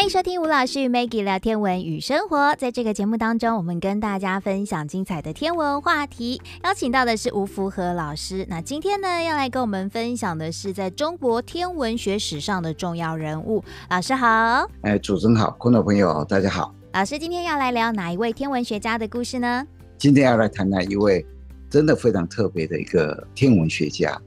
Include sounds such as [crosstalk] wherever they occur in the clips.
欢迎收听吴老师与 Maggie 聊天文与生活。在这个节目当中，我们跟大家分享精彩的天文话题。邀请到的是吴福和老师。那今天呢，要来跟我们分享的是在中国天文学史上的重要人物。老师好，哎，主持人好，观众朋友大家好。老师今天要来聊哪一位天文学家的故事呢？今天要来谈谈一位真的非常特别的一个天文学家。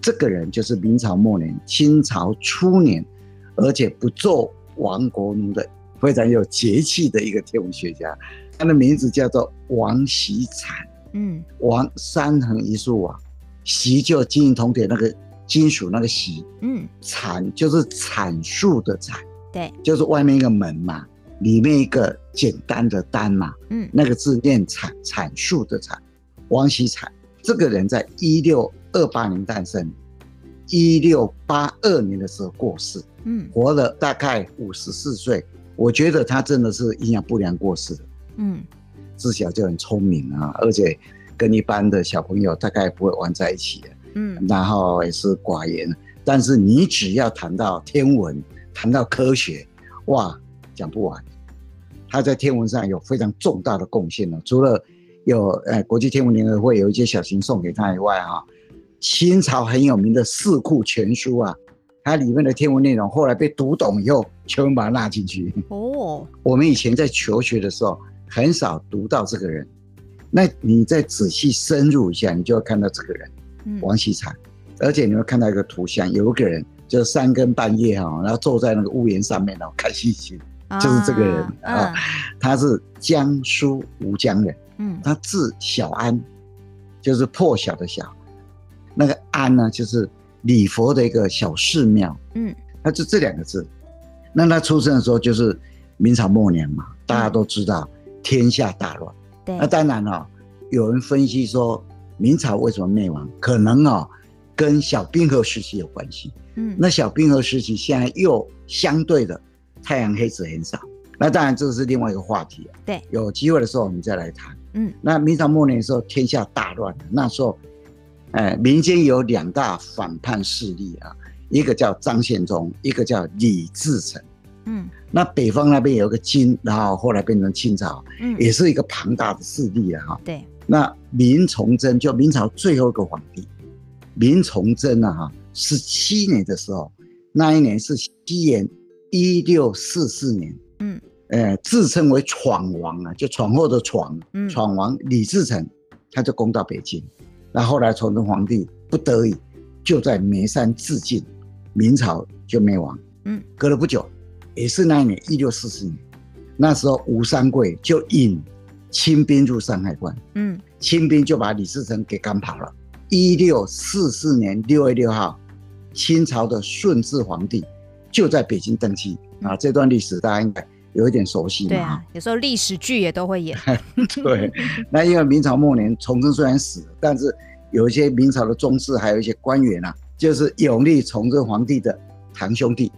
这个人就是明朝末年、清朝初年，而且不做。亡国奴的非常有节气的一个天文学家，他的名字叫做王锡产。嗯，王三横一竖啊，锡就金银铜铁那个金属那个锡，嗯，产就是阐述的阐，对，就是外面一个门嘛，里面一个简单的单嘛，嗯，那个字念阐，阐述的阐。王锡产这个人在一六二八年诞生，一六八二年的时候过世。嗯，活了大概五十四岁，我觉得他真的是营养不良过世的。嗯，自小就很聪明啊，而且跟一般的小朋友大概不会玩在一起的。嗯，然后也是寡言，但是你只要谈到天文，谈到科学，哇，讲不完。他在天文上有非常重大的贡献呢，除了有呃国际天文联合会有一些小型送给他以外啊，清朝很有名的《四库全书》啊。它里面的天文内容后来被读懂以后，全部把它纳进去。哦，我们以前在求学的时候很少读到这个人，那你再仔细深入一下，你就会看到这个人，王锡产，而且你会看到一个图像，有一个人就是三更半夜哈，然后坐在那个屋檐上面然后看星星，就是这个人。啊，他是江苏吴江人，嗯，他字小安，就是破晓的晓，那个安呢就是。礼佛的一个小寺庙，嗯，那就这两个字。那他出生的时候就是明朝末年嘛，大家都知道天下大乱。对，那当然了，有人分析说明朝为什么灭亡，可能哦跟小冰河时期有关系。嗯，那小冰河时期现在又相对的太阳黑子很少，那当然这是另外一个话题。对，有机会的时候我们再来谈。嗯，那明朝末年的时候天下大乱，那时候。哎，民间有两大反叛势力啊，一个叫张献忠，一个叫李自成。嗯，那北方那边有个金，然后后来变成清朝，嗯，也是一个庞大的势力啊。哈，对。那明崇祯就明朝最后一个皇帝，明崇祯啊，哈，十七年的时候，那一年是西元一六四四年。嗯，呃，自称为闯王啊，就闯祸的闯，嗯，闯王李自成，他就攻到北京。那后来崇祯皇帝不得已，就在眉山自尽，明朝就灭亡。嗯，隔了不久，也是那一年一六四四年，那时候吴三桂就引清兵入山海关。嗯，清兵就把李自成给赶跑了。一六四四年六月六号，清朝的顺治皇帝就在北京登基。啊，这段历史大家应该有一点熟悉嘛。对啊，有时候历史剧也都会演。[laughs] 对，那因为明朝末年，崇祯虽然死了，但是有一些明朝的宗室，还有一些官员啊，就是永历崇祯皇帝的堂兄弟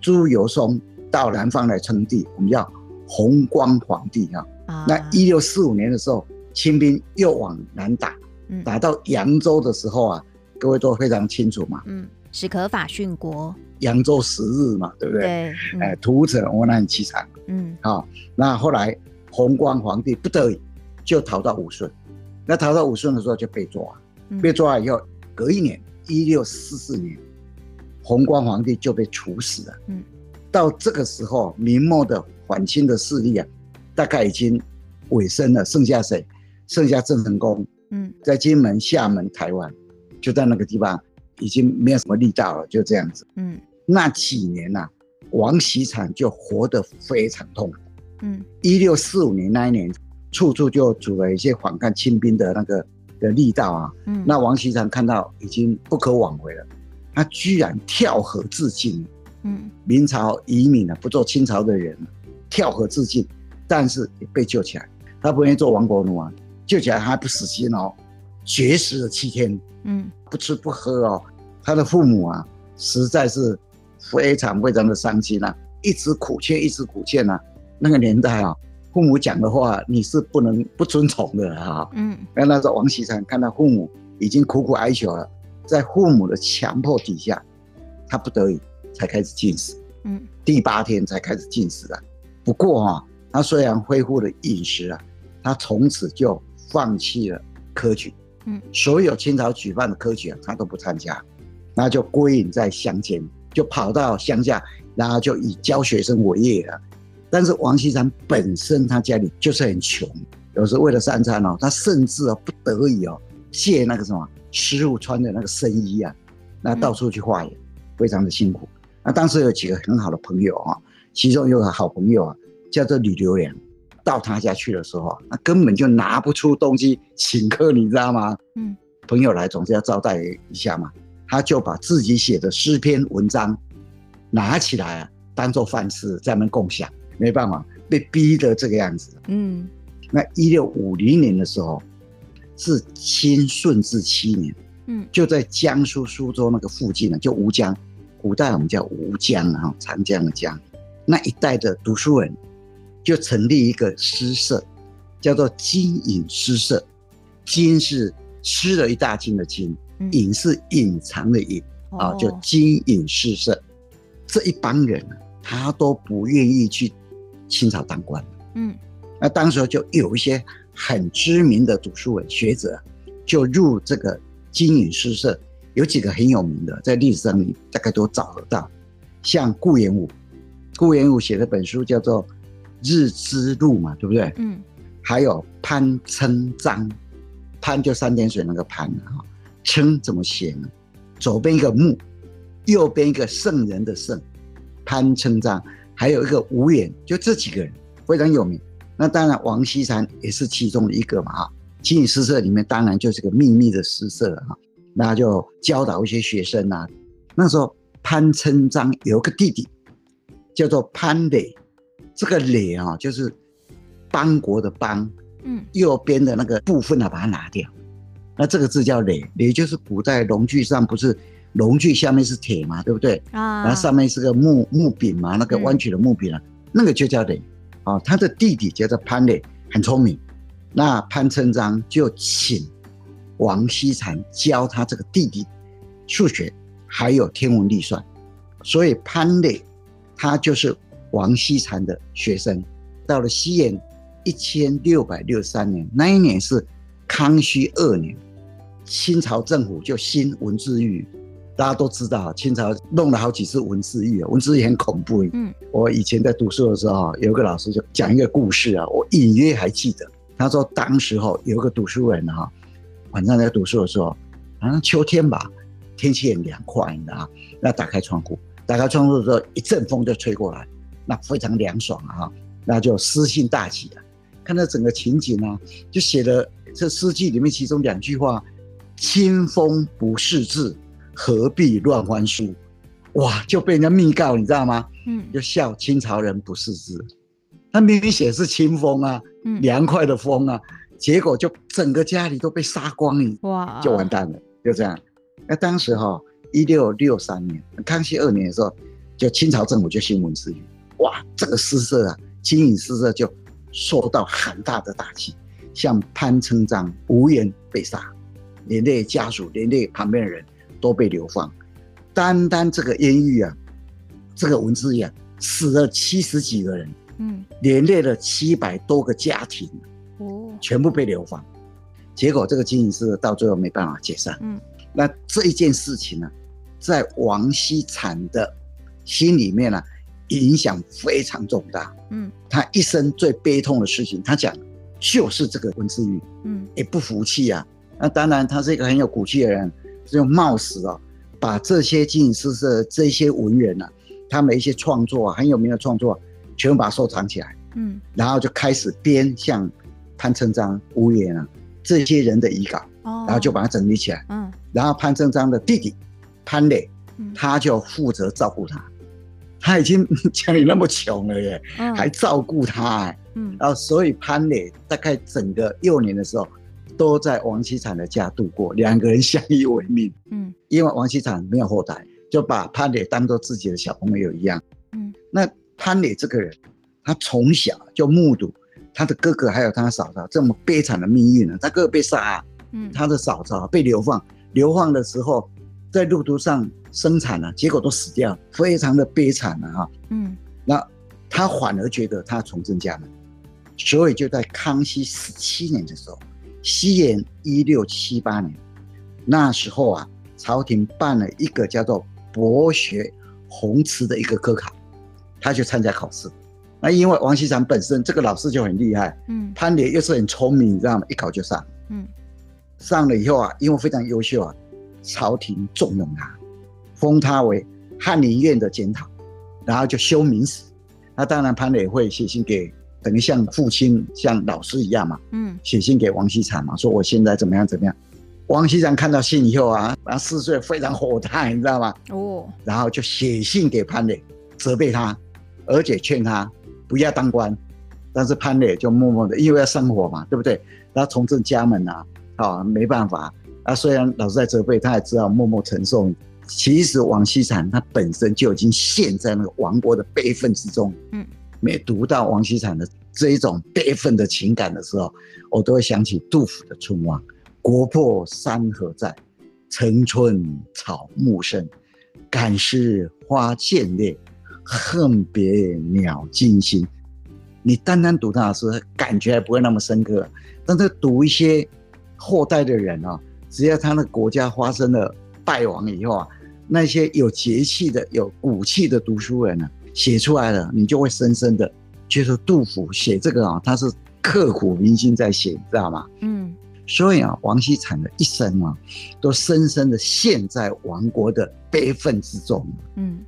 朱由崧到南方来称帝，我们叫弘光皇帝啊。啊那一六四五年的时候，清兵又往南打，打到扬州的时候啊，各位都非常清楚嘛。嗯，史可法殉国。扬州十日嘛，对不对？对。哎、嗯，屠城，我那很凄惨。嗯。好，那后来弘光皇帝不得已就逃到武顺，那逃到武顺的时候就被抓，嗯、被抓以后，隔一年，一六四四年，弘光皇帝就被处死了。嗯。到这个时候，明末的反清的势力啊，大概已经尾声了，剩下谁？剩下郑成功。嗯。在金门、厦门、台湾，就在那个地方。已经没有什么力道了，就这样子。嗯，那几年呐、啊，王喜产就活得非常痛苦。嗯，一六四五年那一年，处处就组了一些反抗清兵的那个的力道啊。嗯，那王喜产看到已经不可挽回了，他居然跳河自尽。嗯，明朝移民了，不做清朝的人，跳河自尽，但是也被救起来。他不愿意做亡国奴啊，救起来还不死心哦，绝食了七天。嗯，不吃不喝哦，他的父母啊，实在是非常非常的伤心呐、啊，一直苦劝，一直苦劝呐、啊。那个年代啊，父母讲的话你是不能不遵从的啊。嗯，那那时候王锡山看到父母已经苦苦哀求了，在父母的强迫底下，他不得已才开始进食。嗯，第八天才开始进食啊。不过啊，他虽然恢复了饮食啊，他从此就放弃了科举。嗯，所有清朝举办的科举啊，他都不参加，然后就归隐在乡间，就跑到乡下，然后就以教学生为业了。但是王锡山本身他家里就是很穷，有时候为了三餐哦，他甚至啊不得已哦借那个什么师傅穿的那个僧衣啊，那到处去化缘，非常的辛苦。那当时有几个很好的朋友啊，其中有个好朋友啊叫做吕留良。到他家去的时候，那根本就拿不出东西请客，你知道吗？嗯，朋友来总是要招待一下嘛。他就把自己写的诗篇文章拿起来啊，当做饭吃，在那共享。没办法，被逼得这个样子。嗯，那一六五零年的时候，是清顺治七年。嗯，就在江苏苏州那个附近呢，就吴江，古代我们叫吴江啊，长江的江，那一带的读书人。就成立一个诗社，叫做金隐诗社。金是吃了一大惊的金，隐是隐藏的隐啊，就金隐诗社。这一帮人他都不愿意去清朝当官。嗯，那当时就有一些很知名的读书人学者，就入这个金隐诗社。有几个很有名的，在历史上你大概都找得到，像顾炎武。顾炎武写了本书叫做。日之路嘛，对不对？嗯，还有潘称章，潘就三点水那个潘啊，称怎么写呢？左边一个木，右边一个圣人的圣，潘称章，还有一个吴远，就这几个人非常有名。那当然，王锡禅也是其中的一个嘛哈。金隐诗社里面当然就是个秘密的诗社哈，那就教导一些学生啊。那时候潘称章有个弟弟叫做潘磊。这个垒啊，就是邦国的邦，嗯，右边的那个部分呢，把它拿掉。那这个字叫垒，垒就是古代农具上不是农具下面是铁嘛，对不对？啊，然后上面是个木木柄嘛，那个弯曲的木柄啊，嗯、那个就叫垒。啊，他的弟弟叫做潘磊，很聪明。那潘成章就请王锡禅教他这个弟弟数学，还有天文历算。所以潘磊他就是。王锡禅的学生，到了西元一千六百六十三年，那一年是康熙二年，清朝政府就兴文字狱，大家都知道，清朝弄了好几次文字狱，文字狱很恐怖。嗯，我以前在读书的时候，有个老师就讲一个故事啊，我隐约还记得。他说，当时候有一个读书人哈，晚上在读书的时候，好像秋天吧，天气很凉快，你知道，那打开窗户，打开窗户的时候，一阵风就吹过来。那非常凉爽啊，那就诗兴大起了。看到整个情景啊，就写了这诗句里面其中两句话：“清风不识字，何必乱翻书。”哇，就被人家密告，你知道吗？嗯，就笑清朝人不识字。他明明写的是清风啊，凉快的风啊，结果就整个家里都被杀光了，哇，就完蛋了，就这样。那当时哈，一六六三年，康熙二年的时候，就清朝政府就兴文字狱。哇，这个诗社啊，金影诗社就受到很大的打击，像潘琛章、无缘被杀，连累家属，连累旁边的人都被流放。单单这个冤狱啊，这个文字狱啊，死了七十几个人，嗯，连累了七百多个家庭，哦，全部被流放。结果这个金影诗社到最后没办法解散。嗯，那这一件事情呢，在王锡禅的心里面呢，影响非常重大，嗯，他一生最悲痛的事情，他讲就是这个文字狱，嗯，也不服气啊。那当然，他是一个很有骨气的人，就冒死啊，把这些金隐诗社这些文人啊，他们一些创作啊，很有名的创作，全部把它收藏起来，嗯，然后就开始编像潘成章、吴言啊这些人的遗稿，哦，然后就把它整理起来，嗯，然后潘成章的弟弟潘磊，他就负责照顾他。他已经 [laughs] 家里那么穷了耶，嗯、还照顾他。哎，嗯，然后所以潘磊大概整个幼年的时候都在王锡禅的家度过，两个人相依为命，嗯，因为王锡禅没有后代，就把潘磊当做自己的小朋友一样，嗯，那潘磊这个人，他从小就目睹他的哥哥还有他嫂嫂这么悲惨的命运呢，他哥哥被杀，嗯，他的嫂嫂被流放，流放的时候在路途上生产了，结果都死掉，非常的悲惨了哈。嗯，那他反而觉得他重振家门，所以就在康熙十七年的时候，西元一六七八年，那时候啊，朝廷办了一个叫做博学鸿词的一个科考，他就参加考试。那因为王锡常本身这个老师就很厉害，嗯，潘磊又是很聪明，你知道吗？一考就上，嗯，上了以后啊，因为非常优秀啊。朝廷重用他，封他为翰林院的检讨，然后就修明史。那当然，潘磊会写信给，等于像父亲、像老师一样嘛，嗯，写信给王锡禅嘛，说我现在怎么样怎么样。王锡禅看到信以后啊，然后四岁非常火大，你知道吗？哦，然后就写信给潘磊，责备他，而且劝他不要当官。但是潘磊就默默的，因为要生活嘛，对不对？然后重振家门啊，啊，没办法。啊，虽然老师在责备，他也知道默默承受。其实王锡禅他本身就已经陷在那个亡国的悲愤之中。嗯，每读到王锡禅的这一种悲愤的情感的时候，我都会想起杜甫的《春望》：“国破山河在，城春草木深。感时花溅泪，恨别鸟惊心。”你单单读他的诗，感觉还不会那么深刻，但是读一些后代的人啊。只要他那个国家发生了败亡以后啊，那些有节气的、有骨气的读书人呢、啊，写出来了，你就会深深的觉得杜甫写这个啊，他是刻骨铭心在写，你知道吗？嗯。所以啊，王锡禅的一生啊，都深深的陷在亡国的悲愤之中。嗯。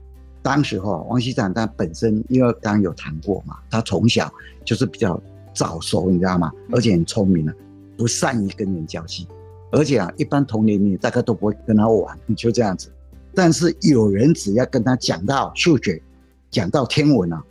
当时候、啊，王锡禅他本身因为刚刚有谈过嘛，他从小就是比较早熟，你知道吗？而且很聪明啊，不善于跟人交际。而且啊，一般同龄你大概都不会跟他玩，就这样子。但是有人只要跟他讲到数学，讲到天文啊，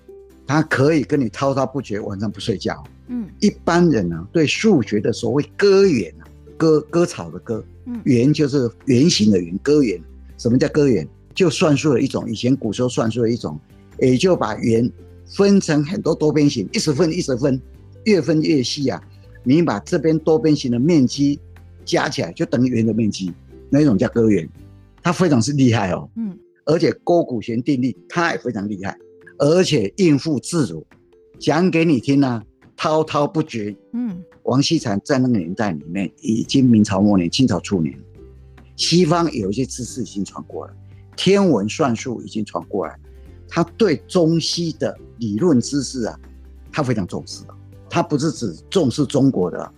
他可以跟你滔滔不绝，晚上不睡觉。嗯，一般人呢、啊，对数学的所谓割圆啊，割割草的割，圆就是圆形的圆，割圆。什么叫割圆？就算术的一种，以前古时候算术的一种，也就把圆分成很多多边形，一直分一直分，越分越细啊。你把这边多边形的面积。加起来就等于圆的面积，那一种叫割圆，它非常是厉害哦。嗯，而且勾股弦定律它也非常厉害，而且应付自如，讲给你听呢、啊，滔滔不绝。嗯，王锡禅在那个年代里面，已经明朝末年、清朝初年，西方有一些知识已经传过来，天文算术已经传过来，他对中西的理论知识啊，他非常重视，他不是只重视中国的，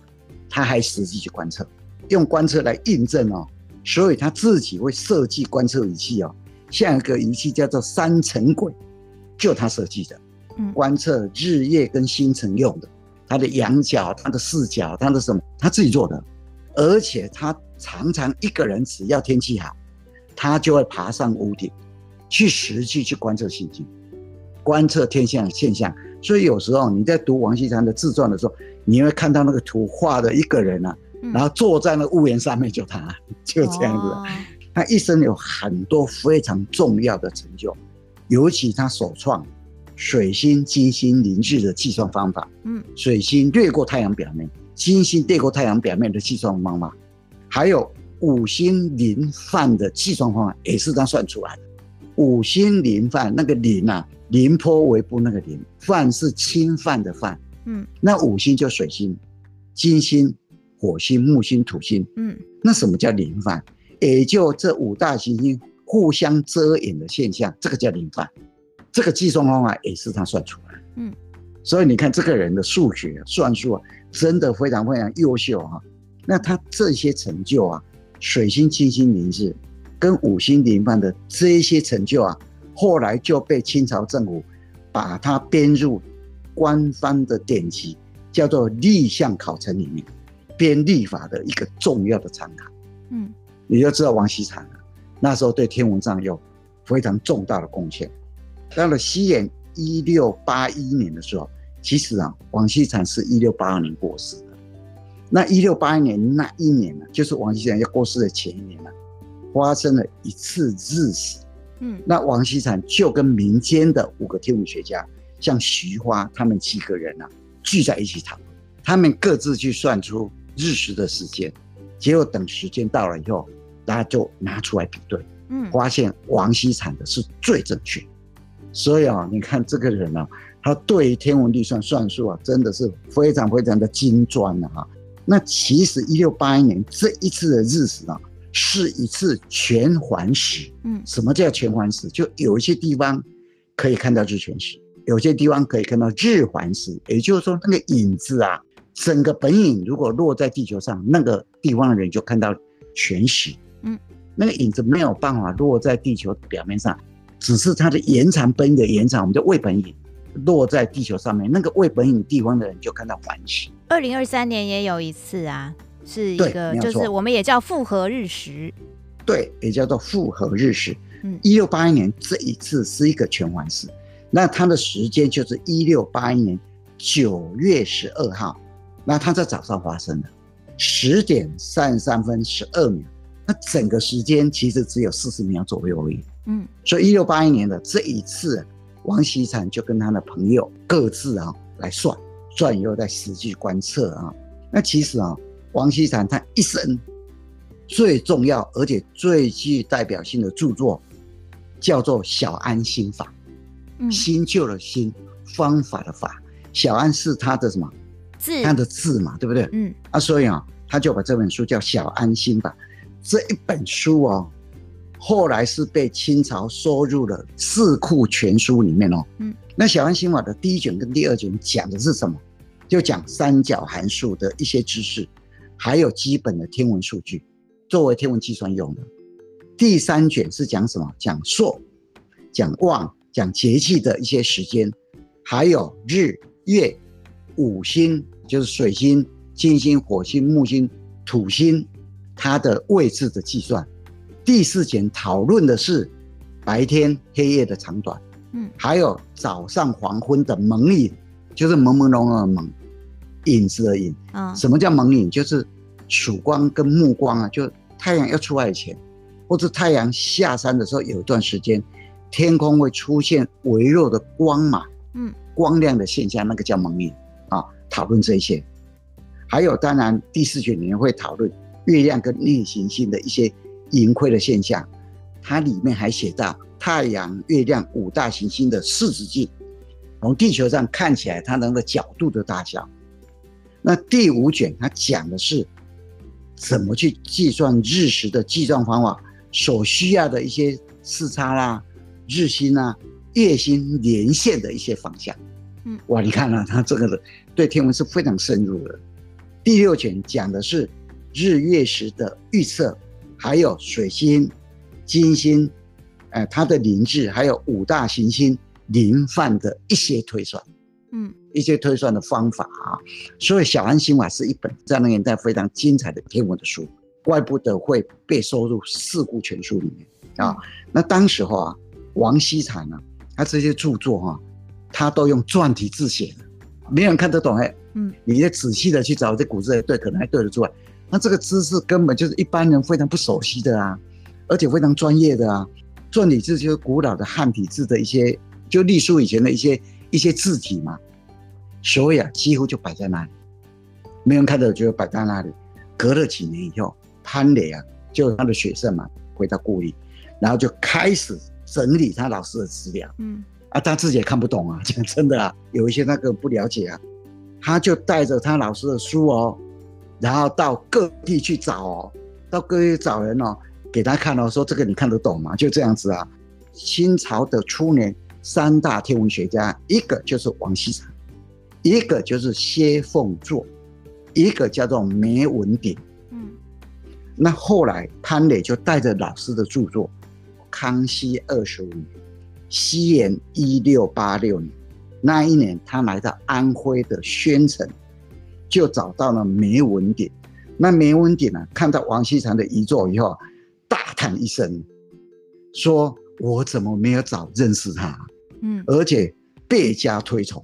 他还实际去观测。用观测来印证哦，所以他自己会设计观测仪器哦，像一个仪器叫做三层轨，就他设计的，嗯，观测日夜跟星辰用的，他的仰角、他的视角、他的什么，他自己做的，而且他常常一个人只要天气好，他就会爬上屋顶，去实际去观测星星，观测天象现象。所以有时候你在读王锡禅的自传的时候，你会看到那个图画的一个人啊。然后坐在那屋檐上面，就他，[laughs] 就这样子。哦、他一生有很多非常重要的成就，尤其他首创水星、金星凌日的计算方法。嗯，水星掠过太阳表面，金星掠过太阳表面的计算方法，还有五星凌犯的计算方法，也是他算出来的。五星凌犯那个凌啊，凌波微步那个凌，犯是侵犯的犯。嗯，那五星就水星、金星。火星、木星、土星，嗯，那什么叫零犯？也就这五大行星互相遮掩的现象，这个叫零犯。这个计算方法也是他算出来，嗯，所以你看这个人的数学算术啊，真的非常非常优秀哈。那他这些成就啊，水星、金星凌日跟五星凌犯的这些成就啊，后来就被清朝政府把它编入官方的典籍，叫做立项考程里面。编历法的一个重要的参考，嗯，你就知道王锡禅了。那时候对天文上有非常重大的贡献。到了西元一六八一年的时候，其实啊，王锡禅是一六八二年过世的。那一六八一年那一年呢，就是王锡禅要过世的前一年了，发生了一次日食。嗯，那王锡禅就跟民间的五个天文学家，像徐花他们几个人啊，聚在一起讨论，他们各自去算出。日食的时间，结果等时间到了以后，大家就拿出来比对，嗯，发现王锡禅的是最正确。所以啊，你看这个人啊，他对于天文历算算术啊，真的是非常非常的精专的哈。那其实一六八一年这一次的日食啊，是一次全环食。嗯，什么叫全环食？就有一些地方可以看到日全食，有些地方可以看到日环食。也就是说，那个影子啊，整个本影如果落在地球上，那个地方的人就看到全息。嗯，那个影子没有办法落在地球表面上。只是它的延长本影的延长，我们叫未本影落在地球上面，那个未本影地方的人就看到环食。二零二三年也有一次啊，是一个就是我们也叫复合日食，对，也叫做复合日食。嗯，一六八一年这一次是一个全环食，那它的时间就是一六八一年九月十二号，那它在早上发生的十点三十三分十二秒，那整个时间其实只有四十秒左右而已。嗯，所以一六八一年的这一次，王锡禅就跟他的朋友各自啊来算，算以后再实际观测啊。那其实啊，王锡禅他一生最重要而且最具代表性的著作叫做《小安心法》。嗯，新旧的新，方法的法，小安是他的什么字？他的字嘛，对不对？嗯，啊，所以啊，他就把这本书叫《小安心法》。这一本书哦。后来是被清朝收入了《四库全书》里面哦。嗯，那《小安心法》的第一卷跟第二卷讲的是什么？就讲三角函数的一些知识，还有基本的天文数据，作为天文计算用的。第三卷是讲什么？讲朔、讲望、讲节气的一些时间，还有日、月、五星，就是水星、金星、火星、木星、土星，它的位置的计算。第四节讨论的是白天黑夜的长短，嗯，还有早上黄昏的蒙影，就是朦朦胧胧的蒙，影子的影。啊，什么叫蒙影？就是曙光跟暮光啊，就太阳要出来前，或者太阳下山的时候，有一段时间，天空会出现微弱的光嘛，嗯，光亮的现象，那个叫蒙影啊。讨论这些，还有当然第四卷里面会讨论月亮跟逆行星的一些。盈亏的现象，它里面还写到太阳、月亮五大行星的视直径，从地球上看起来它那个角度的大小。那第五卷它讲的是怎么去计算日食的计算方法，所需要的一些视差啦、日星啊、月星连线的一些方向。嗯，哇，你看啊，他这个的对天文是非常深入的。第六卷讲的是日月食的预测。还有水星、金星，呃，它的凌日，还有五大行星临犯的一些推算，嗯，一些推算的方法啊。所以《小安心法》是一本在那个年代非常精彩的天文的书，怪不得会被收入《四库全书》里面啊。那当时候啊，王锡禅呢，他这些著作哈、啊，他都用篆体字写的，没人看得懂哎。嗯，你再仔细的去找这古字，对，可能还对得出来。那这个知识根本就是一般人非常不熟悉的啊，而且非常专业的啊。篆体字就是古老的汉体字的一些，就隶书以前的一些一些字体嘛。所以啊，几乎就摆在那里，没人看到就摆在那里。隔了几年以后，潘磊啊，就他的学生嘛，回到故里，然后就开始整理他老师的资料。嗯，啊，他自己也看不懂啊，[laughs] 讲真的啊，有一些那个不了解啊，他就带着他老师的书哦。然后到各地去找哦，到各地找人哦，给他看哦，说这个你看得懂吗？就这样子啊。清朝的初年，三大天文学家，一个就是王锡常，一个就是谢凤作，一个叫做梅文鼎。嗯。那后来潘磊就带着老师的著作，康熙二十五年，西元一六八六年，那一年他来到安徽的宣城。就找到了梅文鼎，那梅文鼎呢，看到王锡常的遗作以后，大叹一声，说：“我怎么没有早认识他？”嗯，而且倍加推崇，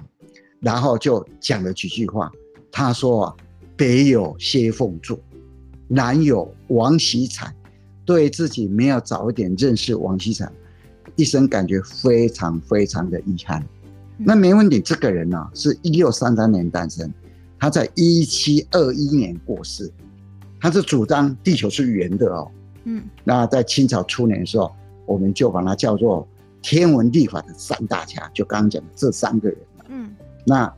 然后就讲了几句话。他说：“啊，北有谢凤柱，南有王锡禅，对自己没有早一点认识王锡禅，一生感觉非常非常的遗憾。嗯”那没问题这个人呢，是一六三三年诞生。他在一七二一年过世，他是主张地球是圆的哦，嗯，那在清朝初年的时候，我们就把它叫做天文历法的三大家，就刚刚讲的这三个人。嗯，那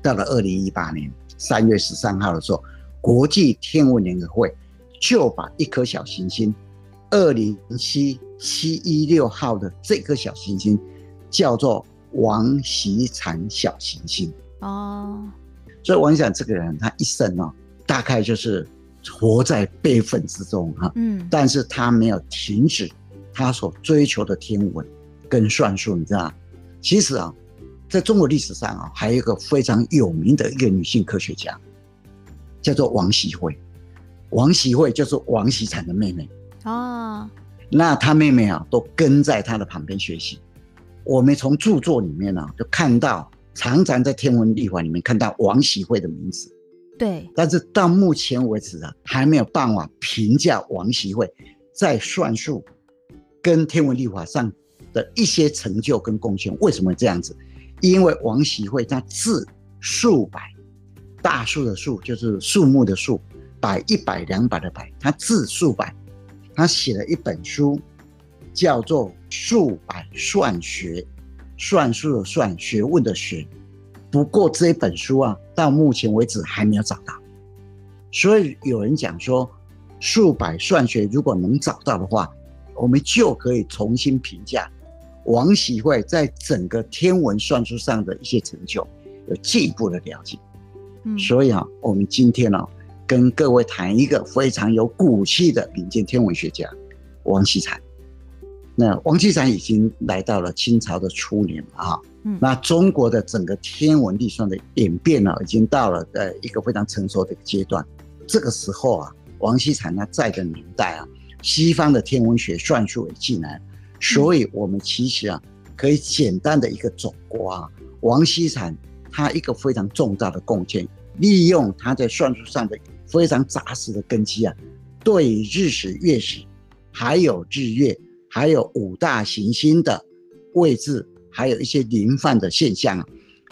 到了二零一八年三月十三号的时候，国际天文联合会就把一颗小行星二零七七一六号的这颗小行星叫做王喜产小行星。哦，所以王喜产这个人，他一生呢，大概就是。活在悲愤之中哈，嗯，但是他没有停止他所追求的天文跟算术，你知道吗？其实啊，在中国历史上啊，还有一个非常有名的一个女性科学家，叫做王喜慧。王喜慧就是王喜产的妹妹哦。那他妹妹啊，都跟在他的旁边学习。我们从著作里面呢，就看到常常在天文历法里面看到王锡惠的名字。对，但是到目前为止啊，还没有办法评价王锡惠在算术跟天文历法上的一些成就跟贡献。为什么这样子？因为王锡惠他字数百，大数的数就是数目的数，百一百两百的百，他字数百，他写了一本书，叫做《数百算学》，算术的算，学问的学。不过这本书啊，到目前为止还没有找到，所以有人讲说，数百算学如果能找到的话，我们就可以重新评价王喜惠在整个天文算术上的一些成就，有进一步的了解。嗯，所以啊，我们今天呢，跟各位谈一个非常有骨气的民间天文学家王锡禅。那王锡禅已经来到了清朝的初年了啊。那中国的整个天文历算的演变呢，已经到了呃一个非常成熟的一个阶段。这个时候啊，王锡禅他在的年代啊，西方的天文学算术也进来，所以我们其实啊，可以简单的一个总括啊，王锡禅他一个非常重大的贡献，利用他在算术上的非常扎实的根基啊，对日食、月食，还有日月，还有五大行星的位置。还有一些临泛的现象啊，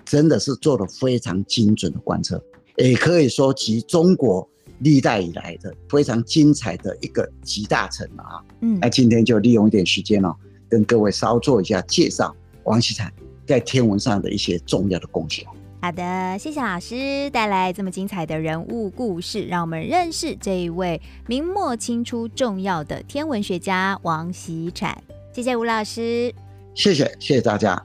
真的是做了非常精准的观测，也可以说集中国历代以来的非常精彩的一个集大成了啊。嗯，那今天就利用一点时间哦，跟各位稍做一下介绍王锡产在天文上的一些重要的贡献。好的，谢谢老师带来这么精彩的人物故事，让我们认识这一位明末清初重要的天文学家王锡产。谢谢吴老师。谢谢，谢谢大家。